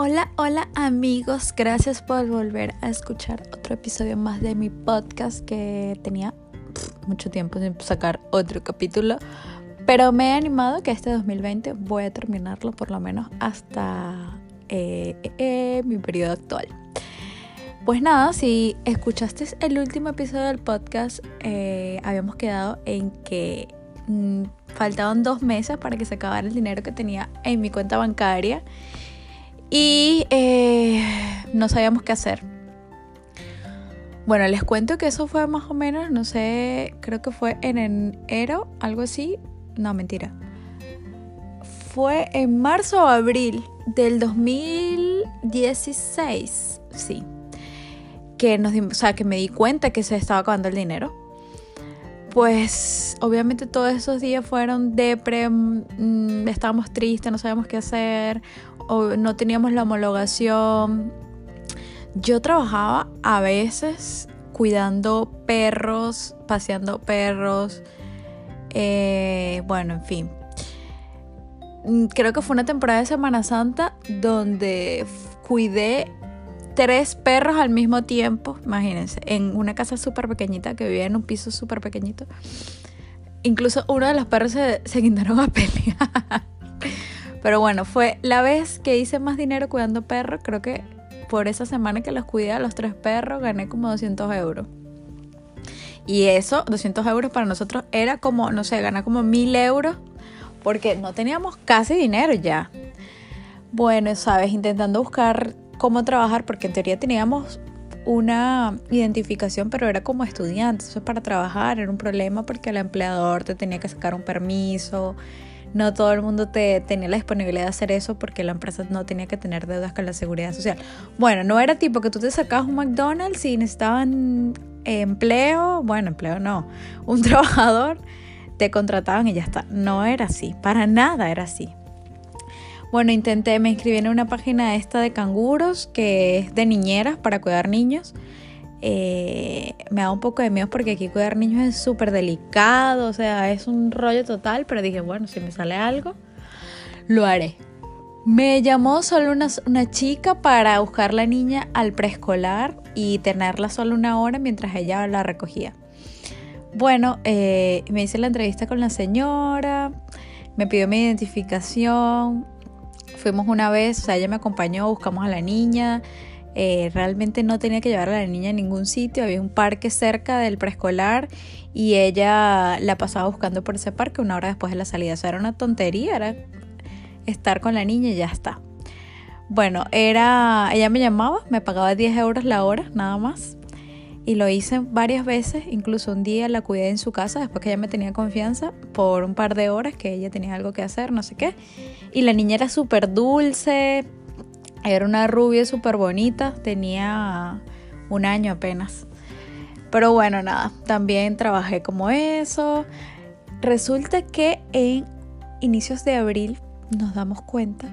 Hola, hola amigos, gracias por volver a escuchar otro episodio más de mi podcast que tenía mucho tiempo sin sacar otro capítulo, pero me he animado que este 2020 voy a terminarlo por lo menos hasta eh, eh, mi periodo actual. Pues nada, si escuchaste el último episodio del podcast, eh, habíamos quedado en que mm, faltaban dos meses para que se acabara el dinero que tenía en mi cuenta bancaria y eh, no sabíamos qué hacer. Bueno, les cuento que eso fue más o menos, no sé, creo que fue en enero, algo así. No, mentira. Fue en marzo o abril del 2016, sí. Que nos o sea, que me di cuenta que se estaba acabando el dinero. Pues obviamente todos esos días fueron depre, mm, estábamos tristes, no sabíamos qué hacer, no teníamos la homologación. Yo trabajaba a veces cuidando perros, paseando perros. Eh, bueno, en fin. Mm, creo que fue una temporada de Semana Santa donde cuidé tres perros al mismo tiempo, imagínense, en una casa súper pequeñita que vivía en un piso súper pequeñito. Incluso uno de los perros se, se guindaron a pelear. Pero bueno, fue la vez que hice más dinero cuidando perros. Creo que por esa semana que los cuidé a los tres perros gané como 200 euros. Y eso, 200 euros para nosotros era como, no sé, ganar como 1000 euros porque no teníamos casi dinero ya. Bueno, sabes, intentando buscar cómo trabajar porque en teoría teníamos una identificación, pero era como estudiante. Eso para trabajar era un problema porque el empleador te tenía que sacar un permiso no todo el mundo te, tenía la disponibilidad de hacer eso porque la empresa no tenía que tener deudas con la seguridad social. Bueno, no era tipo que tú te sacabas un McDonald's y necesitaban empleo, bueno, empleo no, un trabajador, te contrataban y ya está. No era así, para nada era así. Bueno, intenté, me inscribí en una página esta de canguros que es de niñeras para cuidar niños. Eh, me da un poco de miedo porque aquí cuidar niños es súper delicado, o sea, es un rollo total, pero dije, bueno, si me sale algo, lo haré. Me llamó solo una, chica para buscar la niña al preescolar y tenerla solo una hora mientras ella la recogía. Bueno, eh, me hice la entrevista con la señora, me pidió mi identificación, fuimos una vez, o sea, ella me acompañó, buscamos a la niña, eh, realmente no tenía que llevar a la niña a ningún sitio, había un parque cerca del preescolar y ella la pasaba buscando por ese parque una hora después de la salida. Eso era una tontería, era estar con la niña y ya está. Bueno, era, ella me llamaba, me pagaba 10 euros la hora, nada más. Y lo hice varias veces, incluso un día la cuidé en su casa después que ella me tenía confianza por un par de horas que ella tenía algo que hacer, no sé qué. Y la niña era súper dulce, era una rubia súper bonita, tenía un año apenas. Pero bueno, nada, también trabajé como eso. Resulta que en inicios de abril nos damos cuenta.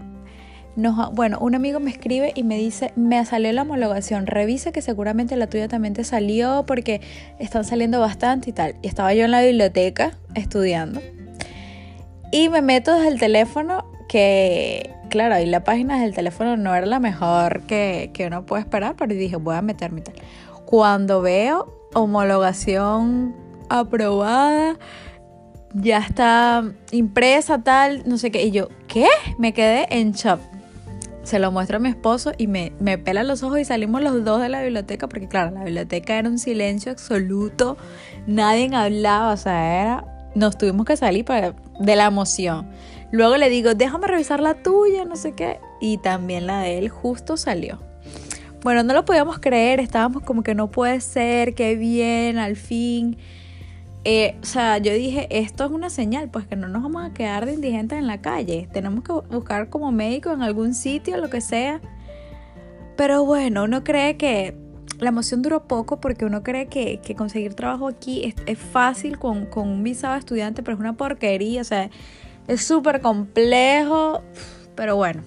Bueno, un amigo me escribe y me dice, me salió la homologación, revisa que seguramente la tuya también te salió porque están saliendo bastante y tal. Y estaba yo en la biblioteca estudiando. Y me meto desde el teléfono que claro, ahí la página del teléfono no era la mejor que, uno puede esperar, pero dije, voy a meterme tal. Cuando veo homologación aprobada, ya está impresa tal, no sé qué, y yo, ¿qué? Me quedé en shock. Se lo muestro a mi esposo y me, me pela los ojos y salimos los dos de la biblioteca, porque claro, la biblioteca era un silencio absoluto, nadie hablaba, o sea, era, nos tuvimos que salir para, de la emoción. Luego le digo, déjame revisar la tuya, no sé qué. Y también la de él justo salió. Bueno, no lo podíamos creer, estábamos como que no puede ser, qué bien, al fin. Eh, o sea, yo dije, esto es una señal, pues que no nos vamos a quedar de indigentes en la calle. Tenemos que buscar como médico en algún sitio, lo que sea. Pero bueno, uno cree que la emoción duró poco porque uno cree que, conseguir trabajo aquí es, fácil con, con, un visado estudiante, pero es una porquería. O sea, es súper complejo, pero bueno.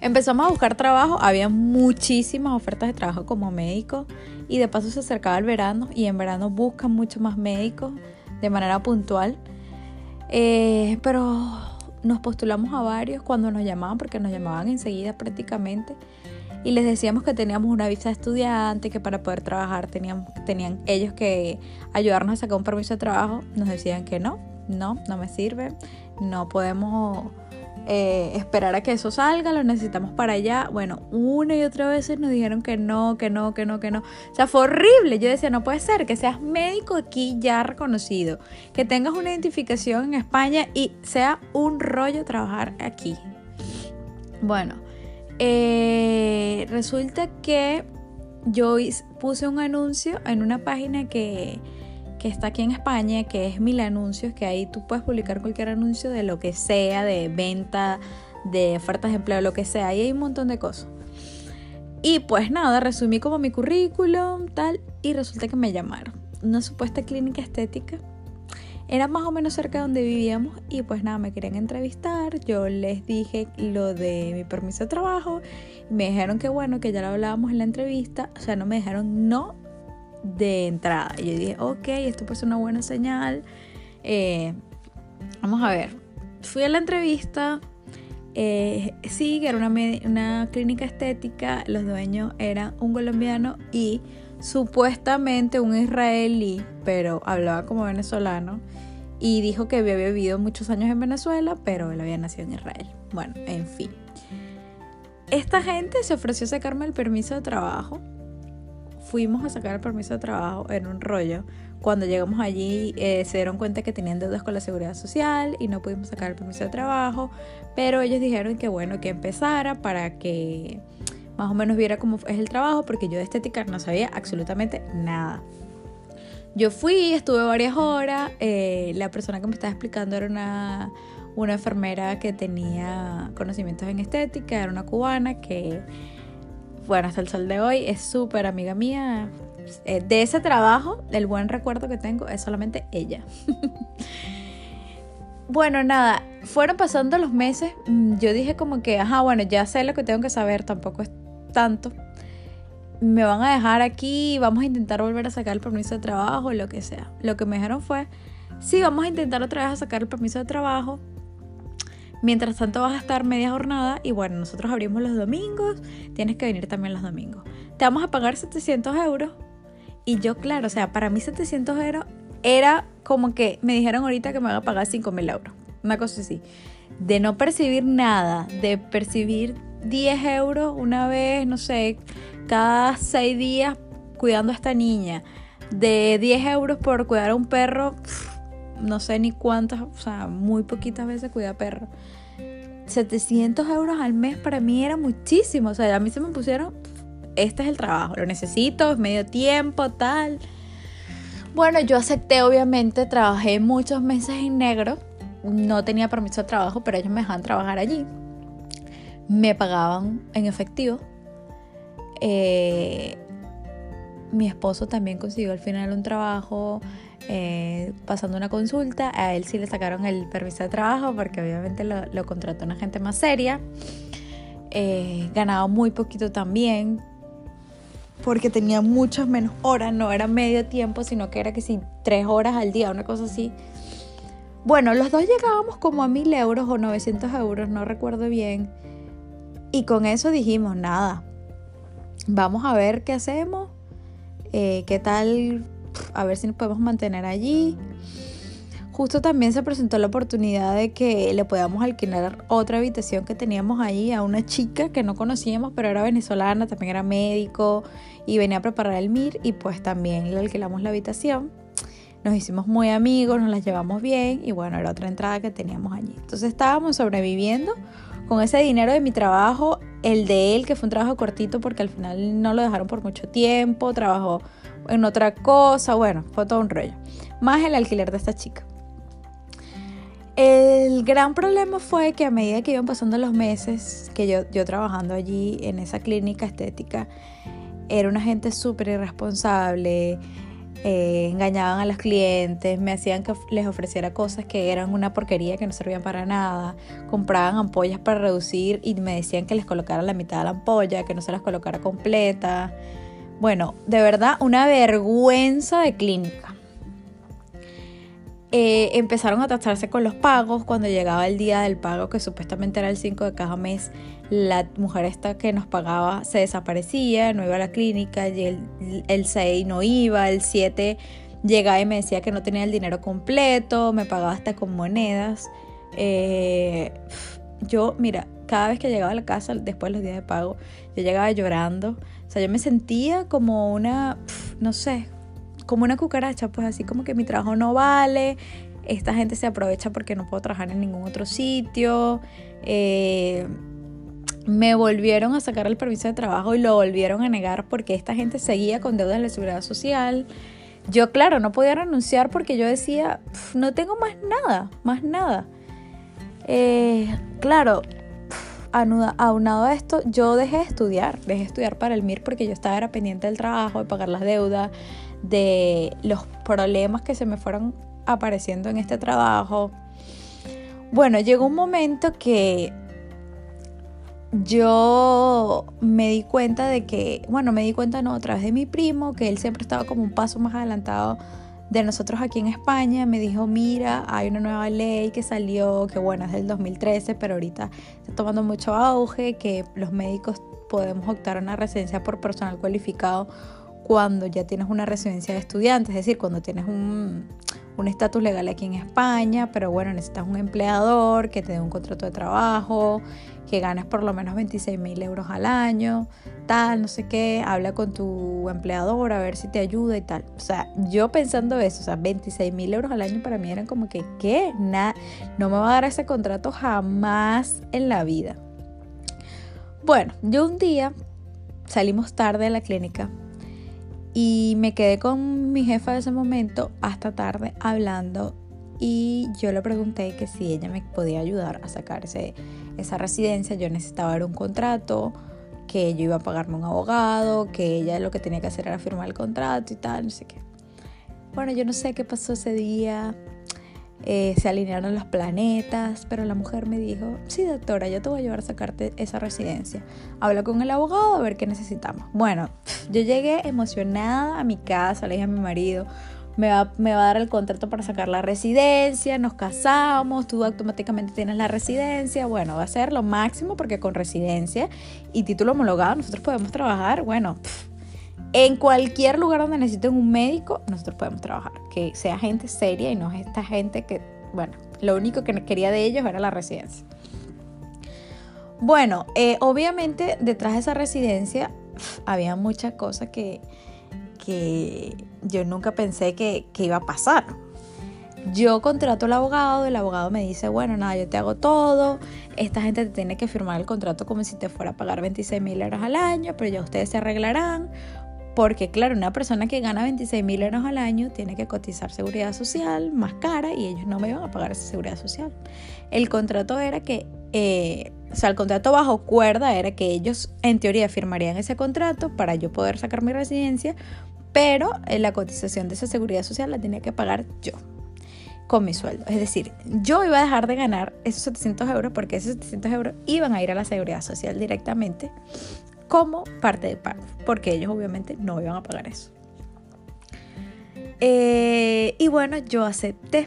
Empezamos a buscar trabajo, había muchísimas ofertas de trabajo como médico y de paso se acercaba el verano y en verano buscan mucho más médicos de manera puntual. Eh, pero nos postulamos a varios cuando nos llamaban, porque nos llamaban enseguida prácticamente. Y les decíamos que teníamos una visa de estudiante, que para poder trabajar teníamos, tenían ellos que ayudarnos a sacar un permiso de trabajo. Nos decían que no, no, no me sirve, no podemos eh, esperar a que eso salga, lo necesitamos para allá. Bueno, una y otra vez nos dijeron que no, que no, que no, que no. O sea, fue horrible. Yo decía, no puede ser que seas médico aquí ya reconocido, que tengas una identificación en España y sea un rollo trabajar aquí. Bueno, eh, resulta que yo puse un anuncio en una página que que está aquí en España, que es Mil Anuncios, que ahí tú puedes publicar cualquier anuncio de lo que sea, de venta, de ofertas de empleo, lo que sea. Ahí hay un montón de cosas. Y pues nada, resumí como mi currículum, tal, y resulta que me llamaron. Una supuesta clínica estética. Era más o menos cerca de donde vivíamos y pues nada, me querían entrevistar. Yo les dije lo de mi permiso de trabajo. Me dijeron que bueno, que ya lo hablábamos en la entrevista. O sea, no me dijeron no de entrada. Y yo dije, ok, esto puede ser una buena señal. Eh, vamos a ver. Fui a la entrevista. Eh, sí, que era una, una clínica estética. Los dueños eran un colombiano y supuestamente un israelí, pero hablaba como venezolano. Y dijo que había vivido muchos años en Venezuela, pero él había nacido en Israel. Bueno, en fin. Esta gente se ofreció a sacarme el permiso de trabajo fuimos a sacar el permiso de trabajo en un rollo. Cuando llegamos allí eh, se dieron cuenta que tenían deudas con la seguridad social y no pudimos sacar el permiso de trabajo, pero ellos dijeron que bueno, que empezara para que más o menos viera cómo es el trabajo, porque yo de estética no sabía absolutamente nada. Yo fui, estuve varias horas, eh, la persona que me estaba explicando era una, una enfermera que tenía conocimientos en estética, era una cubana que bueno, hasta el sol de hoy es súper amiga mía. Eh, de ese trabajo, el buen recuerdo que tengo es solamente ella. bueno, nada, fueron pasando los meses. Mm, yo dije como que, ajá, bueno, ya sé lo que tengo que saber, tampoco es tanto. Me van a dejar aquí, vamos a intentar volver a sacar el permiso de trabajo, lo que sea. Lo que me dijeron fue, sí, vamos a intentar otra vez a sacar el permiso de trabajo, Mientras tanto vas a estar media jornada y bueno, nosotros abrimos los domingos, tienes que venir también los domingos. Te vamos a pagar 700 euros. Y yo, claro, o sea, para mí 700 euros era como que me dijeron ahorita que me van a pagar 5 mil euros. Una cosa así. De no percibir nada, de percibir 10 euros una vez, no sé, cada 6 días cuidando a esta niña. De 10 euros por cuidar a un perro, no sé ni cuántas, o sea, muy poquitas veces cuida perro. 700 euros al mes para mí era muchísimo. O sea, a mí se me pusieron, este es el trabajo, lo necesito, es medio tiempo, tal. Bueno, yo acepté, obviamente, trabajé muchos meses en negro. No tenía permiso de trabajo, pero ellos me dejaban trabajar allí. Me pagaban en efectivo. Eh, mi esposo también consiguió al final un trabajo eh, pasando una consulta. A él sí le sacaron el permiso de trabajo porque obviamente lo, contrató una gente más seria. Eh, ganaba muy poquito también porque tenía muchas menos horas, no era medio tiempo, sino que era que si tres horas al día, una cosa así. Bueno, los dos llegábamos como a mil euros o 900 euros, no recuerdo bien. Y con eso dijimos, nada, vamos a ver qué hacemos, eh, qué tal a ver si nos podemos mantener allí. Justo también se presentó la oportunidad de que le podamos alquilar otra habitación que teníamos allí a una chica que no conocíamos, pero era venezolana, también era médico y venía a preparar el MIR y pues también le alquilamos la habitación. Nos hicimos muy amigos, nos las llevamos bien y bueno, era otra entrada que teníamos allí. Entonces estábamos sobreviviendo con ese dinero de mi trabajo, el de él, que fue un trabajo cortito porque al final no lo dejaron por mucho tiempo, trabajó en otra cosa, bueno, fue todo un rollo. Más el alquiler de esta chica. El gran problema fue que a medida que iban pasando los meses, que yo, yo trabajando allí en esa clínica estética, era una gente súper irresponsable, eh, engañaban a los clientes, me hacían que les ofreciera cosas que eran una porquería, que no servían para nada, compraban ampollas para reducir y me decían que les colocara la mitad de la ampolla, que no se las colocara completa. Bueno, de verdad, una vergüenza de clínica. eh, empezaron a tratarse con los pagos. Cuando llegaba el día del pago, que supuestamente era el 5 de cada mes, la mujer esta que nos pagaba se desaparecía, no iba a la clínica, y el, el 6 no iba, el 7 llegaba y me decía que no tenía el dinero completo, me pagaba hasta con monedas. Eh, yo, mira, cada vez que llegaba a la casa después de los días de pago, yo llegaba llorando. O sea, yo me sentía como una, no sé, como una cucaracha, pues así como que mi trabajo no vale, esta gente se aprovecha porque no puedo trabajar en ningún otro sitio. Eh, me volvieron a sacar el permiso de trabajo y lo volvieron a negar porque esta gente seguía con deudas de la seguridad social. Yo, claro, no podía renunciar porque yo decía, no tengo más nada, más nada. Eh, claro, aunado a esto, yo dejé de estudiar, dejé de estudiar para el MIR porque yo estaba era pendiente del trabajo, de pagar las deudas, de los problemas que se me fueron apareciendo en este trabajo. Bueno, llegó un momento que yo me di cuenta de que, bueno, me di cuenta no, a través de mi primo, que él siempre estaba como un paso más adelantado de nosotros aquí en España. Me dijo, mira, hay una nueva ley que salió, que bueno, es del 2013, pero ahorita está tomando mucho auge, que los médicos podemos optar a una residencia por personal cualificado cuando ya tienes una residencia de estudiante, es decir, cuando tienes un estatus legal aquí en España, pero bueno, necesitas un empleador que te dé un contrato de trabajo, que ganes por lo menos 26 mil euros al año, tal, no sé qué, habla con tu empleador a ver si te ayuda y tal. O sea, yo pensando eso, o sea, 26 mil euros al año para mí eran como que, ¿qué? Nada, no me va a dar ese contrato jamás en la vida. Bueno, yo un día salimos tarde de la clínica y me quedé con mi jefa de ese momento hasta tarde hablando y yo le pregunté que si ella me podía ayudar a sacar esa residencia. Yo necesitaba un contrato, que yo iba a pagarme un abogado, que ella lo que tenía que hacer era firmar el contrato y tal, no sé qué. Bueno, yo no sé qué pasó ese día. Eh, se alinearon los planetas, pero la mujer me dijo, sí doctora, yo te voy a llevar a sacarte esa residencia. Habla con el abogado a ver qué necesitamos. Bueno, yo llegué emocionada a mi casa, le dije a mi marido, me va, me va, a dar el contrato para sacar la residencia, nos casamos, tú automáticamente tienes la residencia, bueno, va a ser lo máximo porque con residencia y título homologado nosotros podemos trabajar, bueno, en cualquier lugar donde necesiten un médico, nosotros podemos trabajar. Que sea gente seria y no esta gente que, bueno, lo único que quería de ellos era la residencia. Bueno, eh, obviamente detrás de esa residencia había muchas cosas que, que yo nunca pensé que, que iba a pasar. Yo contrato al abogado, el abogado me dice, bueno, nada, yo te hago todo, esta gente te tiene que firmar el contrato como si te fuera a pagar 26 mil euros al año, pero ya ustedes se arreglarán, porque claro, una persona que gana 26 mil euros al año tiene que cotizar seguridad social más cara y ellos no me iban a pagar esa seguridad social. El contrato era que, eh, o sea, el contrato bajo cuerda era que ellos en teoría firmarían ese contrato para yo poder sacar mi residencia, pero eh, la cotización de esa seguridad social la tenía que pagar yo con mi sueldo. Es decir, yo iba a dejar de ganar esos 700 euros porque esos 700 euros iban a ir a la seguridad social directamente como parte de pago, porque ellos obviamente no iban a pagar eso. Eh, y bueno, yo acepté.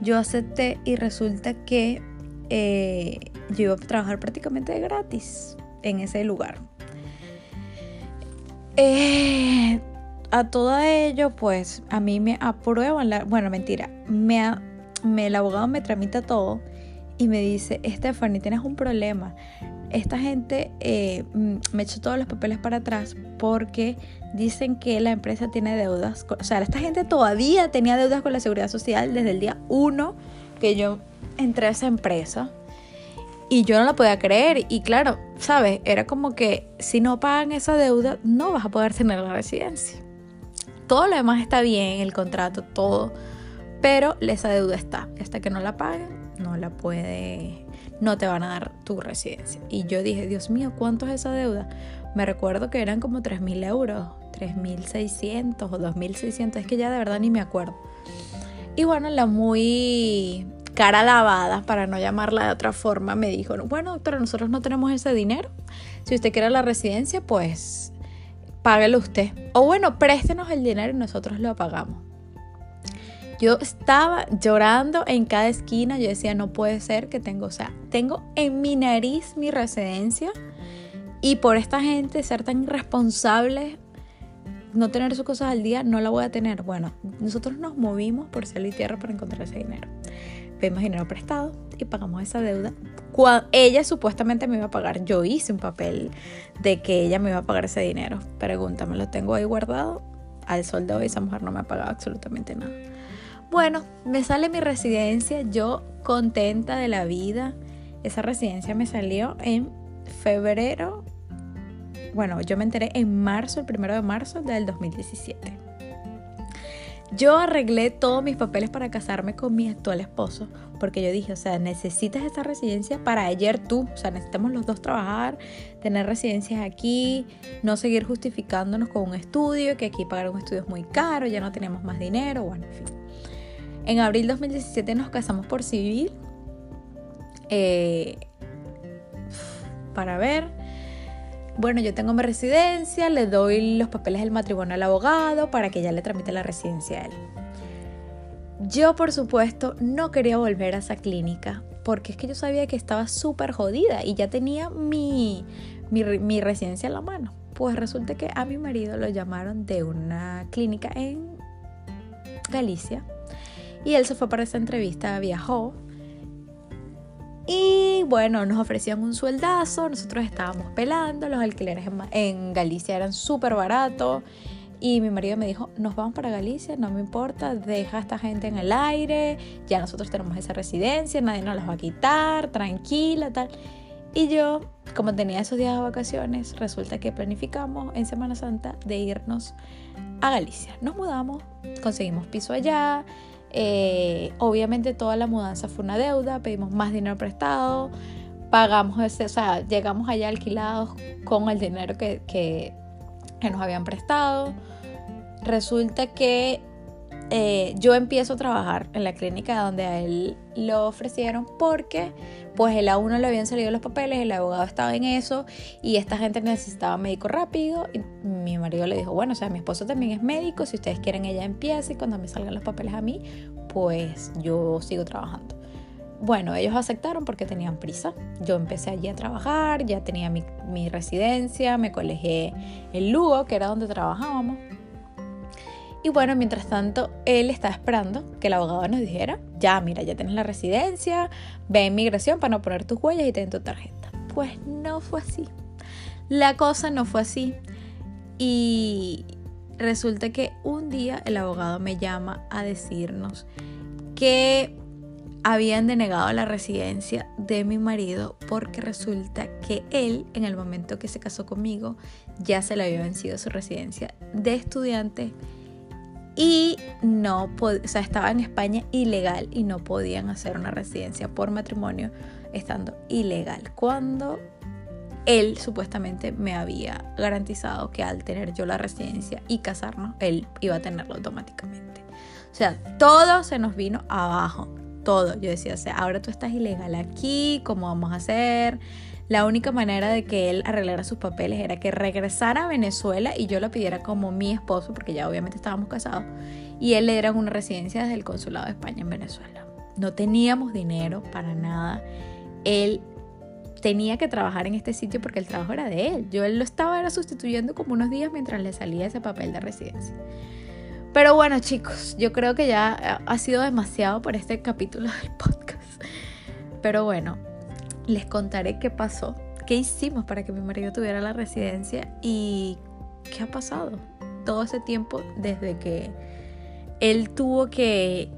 Yo acepté y resulta que eh, yo iba a trabajar prácticamente gratis en ese lugar. Eh, a todo ello, pues a mí me aprueban la. Bueno, mentira. Me, me, el abogado me tramita todo y me dice: Stephanie, tienes un problema esta gente eh, mm, me echó todos los papeles para atrás porque dicen que la empresa tiene deudas. O sea, esta gente todavía tenía deudas con la seguridad social desde el día 1 que yo entré a esa empresa. Y yo no la podía creer. Y claro, ¿sabes? Era como que si no pagan esa deuda, no vas a poder tener la residencia. Todo lo demás está bien, el contrato, todo. Pero esa deuda está. Hasta que no la paguen, no la puede no te van a dar tu residencia. Y yo dije, Dios mío, ¿cuánto es esa deuda? Me recuerdo que eran como 3.000 euros, 3.600 o 2.600, es que ya de verdad ni me acuerdo. Y bueno, la muy cara lavada, para no llamarla de otra forma, me dijo, bueno, doctora, nosotros no tenemos ese dinero. Si usted quiere la residencia, pues páguelo usted. O bueno, préstenos el dinero y nosotros lo pagamos. Yo estaba llorando en cada esquina, yo decía, no puede ser que tengo, o sea, tengo en mi nariz mi residencia y por esta gente ser tan irresponsable, no tener sus cosas al día, no la voy a tener. Bueno, nosotros nos movimos por cielo y tierra para encontrar ese dinero. Pedimos dinero prestado y pagamos esa deuda. Cuando ella supuestamente me iba a pagar, yo hice un papel de que ella me iba a pagar ese dinero. Pregúntame, lo tengo ahí guardado. Al sol de hoy esa mujer no me ha pagado absolutamente nada. Bueno, me sale mi residencia, yo contenta de la vida. Esa residencia me salió en febrero. Bueno, yo me enteré en marzo, el primero de marzo del 2017. Yo arreglé todos mis papeles para casarme con mi actual esposo, porque yo dije, o sea, necesitas esta residencia para ayer tú, o sea, necesitamos los dos trabajar, tener residencias aquí, no seguir justificándonos con un estudio, que aquí pagar un estudio es muy caro, ya no tenemos más dinero, bueno, en fin. En abril 2017 nos casamos por civil. Eh, para ver. Bueno, yo tengo mi residencia, le doy los papeles del matrimonio al abogado para que ya le tramite la residencia a él. Yo, por supuesto, no quería volver a esa clínica porque es que yo sabía que estaba súper jodida y ya tenía mi, mi, mi, residencia en la mano. Pues resulta que a mi marido lo llamaron de una clínica en Galicia y él se fue para esa entrevista, viajó. Y bueno, nos ofrecían un sueldazo, nosotros estábamos pelando, los alquileres en Galicia eran súper baratos. Y mi marido me dijo, nos vamos para Galicia, no me importa, deja a esta gente en el aire, ya nosotros tenemos esa residencia, nadie nos las va a quitar, tranquila, tal. Y yo, como tenía esos días de vacaciones, resulta que planificamos en Semana Santa de irnos a Galicia. Nos mudamos, conseguimos piso allá, eh, obviamente toda la mudanza fue una deuda, pedimos más dinero prestado, pagamos ese, o sea, llegamos allá alquilados con el dinero que, que, nos habían prestado. Resulta que eh, yo empiezo a trabajar en la clínica donde a él lo ofrecieron porque pues el a uno le habían salido los papeles, el abogado estaba en eso y esta gente necesitaba médico rápido mi marido le dijo, bueno, o sea, mi esposo también es médico, si ustedes quieren ella empieza y cuando me salgan los papeles a mí, pues yo sigo trabajando. Bueno, ellos aceptaron porque tenían prisa. Yo empecé allí a trabajar, ya tenía mi, mi residencia, me colegé en Lugo, que era donde trabajábamos. Y bueno, mientras tanto, él estaba esperando que el abogado nos dijera, ya, mira, ya tienes la residencia, ve a inmigración para no poner tus huellas y ten tu tarjeta. Pues no fue así. La cosa no fue así. Y resulta que un día el abogado me llama a decirnos que habían denegado la residencia de mi marido porque resulta que él, en el momento que se casó conmigo, ya se le había vencido su residencia de estudiante y no, o sea, estaba en España ilegal y no podían hacer una residencia por matrimonio estando ilegal. Cuando él supuestamente me había garantizado que al tener yo la residencia y casarnos, él iba a tenerlo automáticamente. O sea, todo se nos vino abajo, todo. Yo decía, o sea, ahora tú estás ilegal aquí, ¿cómo vamos a hacer? La única manera de que él arreglara sus papeles era que regresara a Venezuela y yo lo pidiera como mi esposo, porque ya obviamente estábamos casados, y él le diera una residencia desde el Consulado de España en Venezuela. No teníamos dinero para nada. Él tenía que trabajar en este sitio porque el trabajo era de él. Yo él lo estaba era sustituyendo como unos días mientras le salía ese papel de residencia. Pero bueno, chicos, yo creo que ya ha sido demasiado por este capítulo del podcast. Pero bueno, les contaré qué pasó, qué hicimos para que mi marido tuviera la residencia y qué ha pasado todo ese tiempo desde que él tuvo que,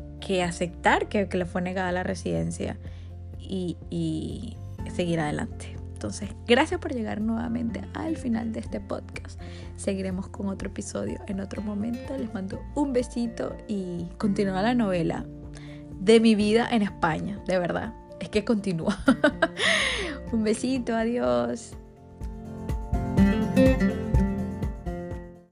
aceptar que, le fue negada la residencia y, y seguir adelante. Entonces, gracias por llegar nuevamente al final de este podcast. Seguiremos con otro episodio en otro momento. Les mando un besito y continúa la novela de mi vida en España, de verdad es que continúa. Un besito, adiós.